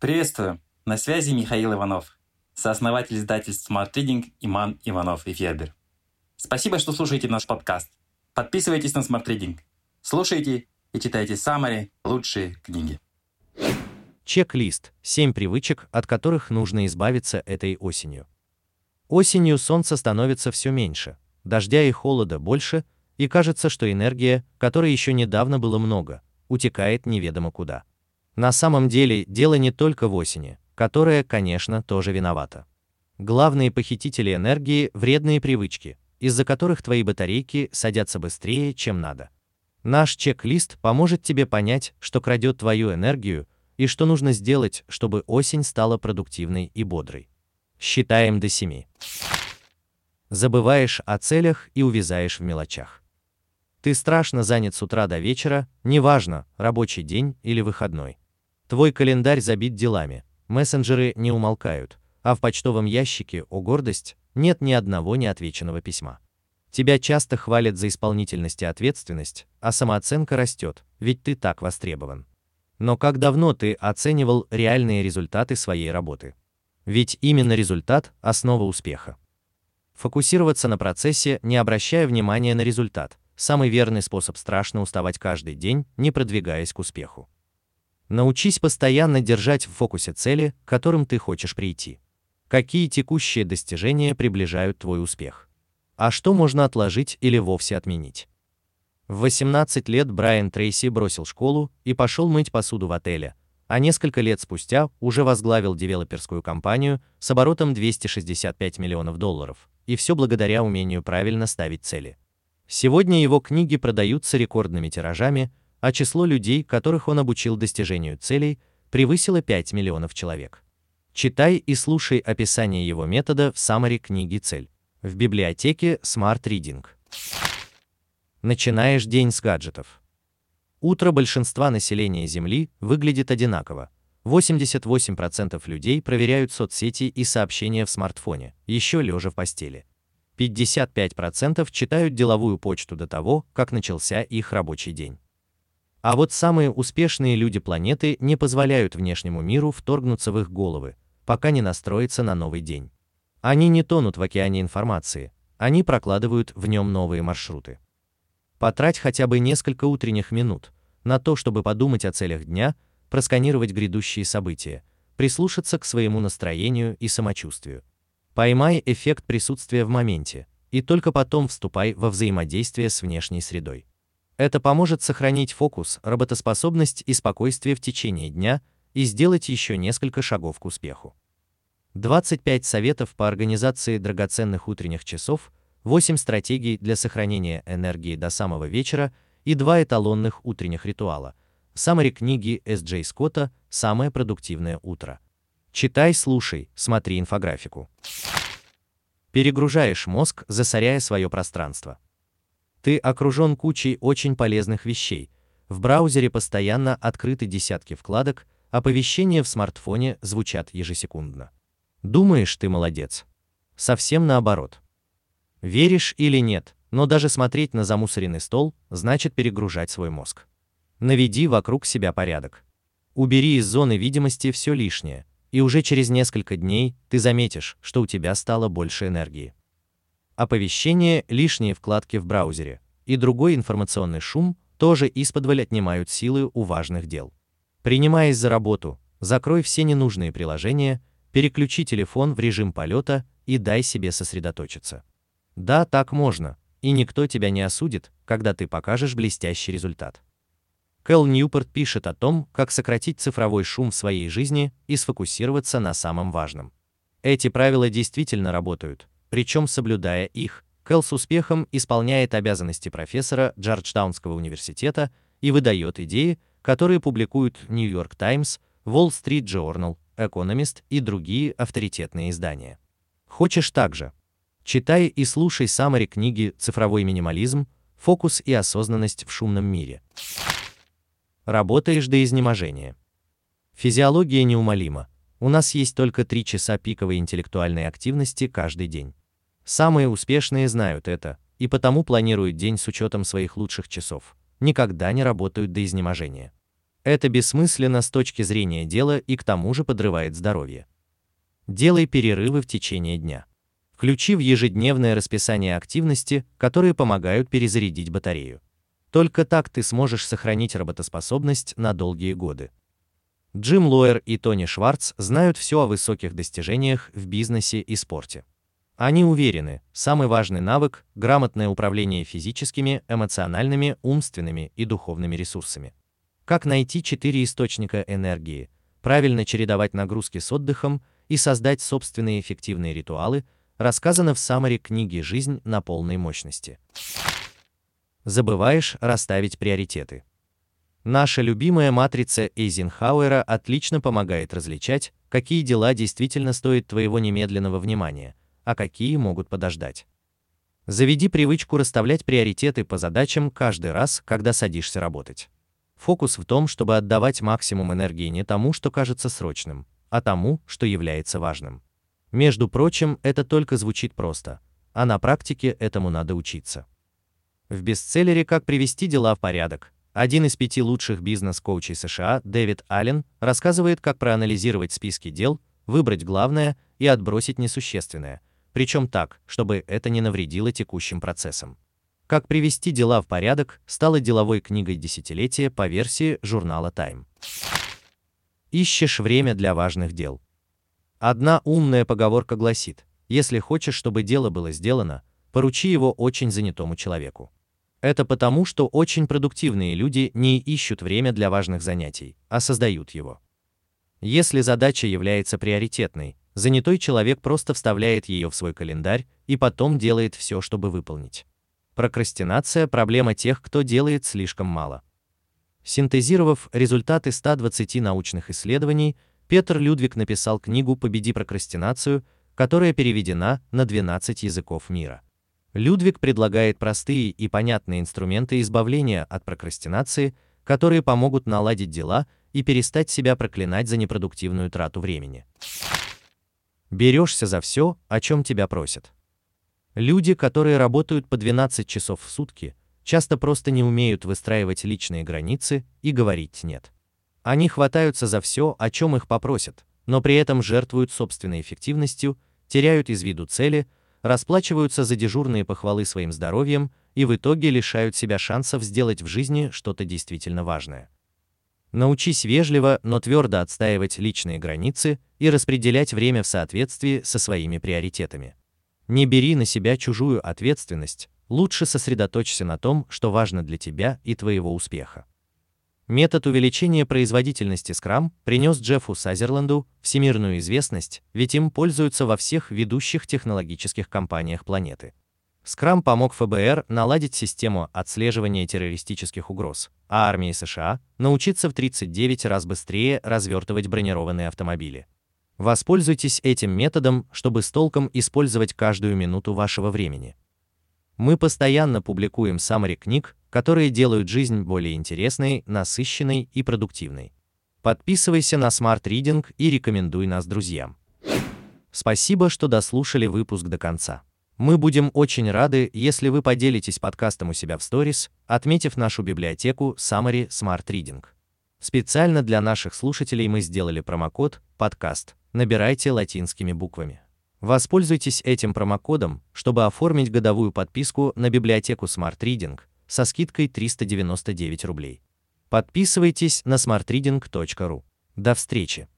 Приветствую! На связи Михаил Иванов, сооснователь издательств Smart Reading Иман Иванов и Федер. Спасибо, что слушаете наш подкаст. Подписывайтесь на Smart Reading. Слушайте и читайте самые лучшие книги. Чек-лист. 7 привычек, от которых нужно избавиться этой осенью. Осенью солнца становится все меньше, дождя и холода больше, и кажется, что энергия, которой еще недавно было много, утекает неведомо куда. На самом деле дело не только в осени, которая, конечно, тоже виновата. Главные похитители энергии – вредные привычки, из-за которых твои батарейки садятся быстрее, чем надо. Наш чек-лист поможет тебе понять, что крадет твою энергию и что нужно сделать, чтобы осень стала продуктивной и бодрой. Считаем до 7. Забываешь о целях и увязаешь в мелочах. Ты страшно занят с утра до вечера, неважно, рабочий день или выходной. Твой календарь забит делами, мессенджеры не умолкают, а в почтовом ящике, о гордость, нет ни одного неотвеченного письма. Тебя часто хвалят за исполнительность и ответственность, а самооценка растет, ведь ты так востребован. Но как давно ты оценивал реальные результаты своей работы? Ведь именно результат – основа успеха. Фокусироваться на процессе, не обращая внимания на результат – самый верный способ страшно уставать каждый день, не продвигаясь к успеху. Научись постоянно держать в фокусе цели, к которым ты хочешь прийти. Какие текущие достижения приближают твой успех? А что можно отложить или вовсе отменить? В 18 лет Брайан Трейси бросил школу и пошел мыть посуду в отеле, а несколько лет спустя уже возглавил девелоперскую компанию с оборотом 265 миллионов долларов, и все благодаря умению правильно ставить цели. Сегодня его книги продаются рекордными тиражами, а число людей, которых он обучил достижению целей, превысило 5 миллионов человек. Читай и слушай описание его метода в саммари книги «Цель» в библиотеке Smart Reading. Начинаешь день с гаджетов. Утро большинства населения Земли выглядит одинаково. 88% людей проверяют соцсети и сообщения в смартфоне, еще лежа в постели. 55% читают деловую почту до того, как начался их рабочий день. А вот самые успешные люди планеты не позволяют внешнему миру вторгнуться в их головы, пока не настроится на новый день. Они не тонут в океане информации, они прокладывают в нем новые маршруты. Потрать хотя бы несколько утренних минут на то, чтобы подумать о целях дня, просканировать грядущие события, прислушаться к своему настроению и самочувствию. Поймай эффект присутствия в моменте, и только потом вступай во взаимодействие с внешней средой. Это поможет сохранить фокус, работоспособность и спокойствие в течение дня и сделать еще несколько шагов к успеху. 25 советов по организации драгоценных утренних часов, 8 стратегий для сохранения энергии до самого вечера и 2 эталонных утренних ритуала. Саммари книги С. Джей Скотта «Самое продуктивное утро». Читай, слушай, смотри инфографику. Перегружаешь мозг, засоряя свое пространство. Ты окружен кучей очень полезных вещей. В браузере постоянно открыты десятки вкладок, оповещения в смартфоне звучат ежесекундно. Думаешь, ты молодец? Совсем наоборот. Веришь или нет, но даже смотреть на замусоренный стол значит перегружать свой мозг. Наведи вокруг себя порядок. Убери из зоны видимости все лишнее, и уже через несколько дней ты заметишь, что у тебя стало больше энергии оповещения, лишние вкладки в браузере и другой информационный шум тоже исподволь отнимают силы у важных дел. Принимаясь за работу, закрой все ненужные приложения, переключи телефон в режим полета и дай себе сосредоточиться. Да, так можно, и никто тебя не осудит, когда ты покажешь блестящий результат. Кэл Ньюпорт пишет о том, как сократить цифровой шум в своей жизни и сфокусироваться на самом важном. Эти правила действительно работают, причем соблюдая их, Кэл с успехом исполняет обязанности профессора Джорджтаунского университета и выдает идеи, которые публикуют New York Times, Wall Street Journal, Economist и другие авторитетные издания. Хочешь также? Читай и слушай саммари книги «Цифровой минимализм. Фокус и осознанность в шумном мире». Работаешь до изнеможения. Физиология неумолима. У нас есть только три часа пиковой интеллектуальной активности каждый день. Самые успешные знают это, и потому планируют день с учетом своих лучших часов, никогда не работают до изнеможения. Это бессмысленно с точки зрения дела и к тому же подрывает здоровье. Делай перерывы в течение дня. Включи в ежедневное расписание активности, которые помогают перезарядить батарею. Только так ты сможешь сохранить работоспособность на долгие годы. Джим Лоер и Тони Шварц знают все о высоких достижениях в бизнесе и спорте. Они уверены, самый важный навык – грамотное управление физическими, эмоциональными, умственными и духовными ресурсами. Как найти четыре источника энергии, правильно чередовать нагрузки с отдыхом и создать собственные эффективные ритуалы – рассказано в саммаре книги «Жизнь на полной мощности». Забываешь расставить приоритеты. Наша любимая матрица Эйзенхауэра отлично помогает различать, какие дела действительно стоят твоего немедленного внимания, а какие могут подождать. Заведи привычку расставлять приоритеты по задачам каждый раз, когда садишься работать. Фокус в том, чтобы отдавать максимум энергии не тому, что кажется срочным, а тому, что является важным. Между прочим, это только звучит просто, а на практике этому надо учиться. В бестселлере «Как привести дела в порядок» один из пяти лучших бизнес-коучей США, Дэвид Аллен, рассказывает, как проанализировать списки дел, выбрать главное и отбросить несущественное, причем так, чтобы это не навредило текущим процессам. «Как привести дела в порядок» стала деловой книгой десятилетия по версии журнала Time. Ищешь время для важных дел. Одна умная поговорка гласит, если хочешь, чтобы дело было сделано, поручи его очень занятому человеку. Это потому, что очень продуктивные люди не ищут время для важных занятий, а создают его. Если задача является приоритетной, занятой человек просто вставляет ее в свой календарь и потом делает все, чтобы выполнить. Прокрастинация – проблема тех, кто делает слишком мало. Синтезировав результаты 120 научных исследований, Петр Людвиг написал книгу «Победи прокрастинацию», которая переведена на 12 языков мира. Людвиг предлагает простые и понятные инструменты избавления от прокрастинации, которые помогут наладить дела и перестать себя проклинать за непродуктивную трату времени. Берешься за все, о чем тебя просят. Люди, которые работают по 12 часов в сутки, часто просто не умеют выстраивать личные границы и говорить «нет». Они хватаются за все, о чем их попросят, но при этом жертвуют собственной эффективностью, теряют из виду цели, расплачиваются за дежурные похвалы своим здоровьем и в итоге лишают себя шансов сделать в жизни что-то действительно важное. Научись вежливо, но твердо отстаивать личные границы и распределять время в соответствии со своими приоритетами. Не бери на себя чужую ответственность, лучше сосредоточься на том, что важно для тебя и твоего успеха. Метод увеличения производительности Scrum принес Джеффу Сазерленду всемирную известность, ведь им пользуются во всех ведущих технологических компаниях планеты. Scrum помог ФБР наладить систему отслеживания террористических угроз, а армии США научиться в 39 раз быстрее развертывать бронированные автомобили. Воспользуйтесь этим методом, чтобы с толком использовать каждую минуту вашего времени. Мы постоянно публикуем summary книг, которые делают жизнь более интересной, насыщенной и продуктивной. Подписывайся на Smart Reading и рекомендуй нас друзьям. Спасибо, что дослушали выпуск до конца. Мы будем очень рады, если вы поделитесь подкастом у себя в сторис, отметив нашу библиотеку Summary Smart Reading. Специально для наших слушателей мы сделали промокод «Подкаст». Набирайте латинскими буквами. Воспользуйтесь этим промокодом, чтобы оформить годовую подписку на библиотеку Smart Reading со скидкой 399 рублей. Подписывайтесь на smartreading.ru. До встречи!